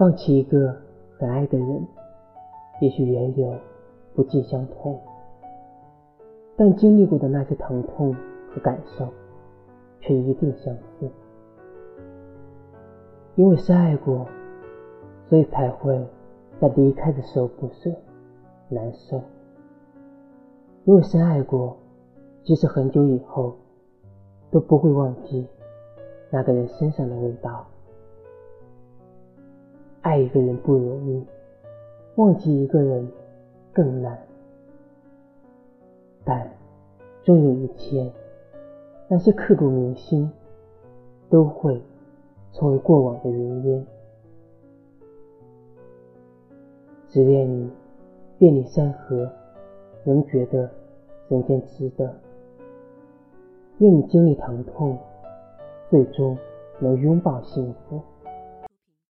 放弃一个很爱的人，也许缘由不尽相同，但经历过的那些疼痛和感受，却一定相似。因为深爱过，所以才会在离开的时候不舍、难受。因为深爱过，即使很久以后，都不会忘记那个人身上的味道。爱一个人不容易，忘记一个人更难。但终有一天，那些刻骨铭心都会成为过往的云烟。只愿你遍历山河，仍觉得人间值得。愿你经历疼痛，最终能拥抱幸福。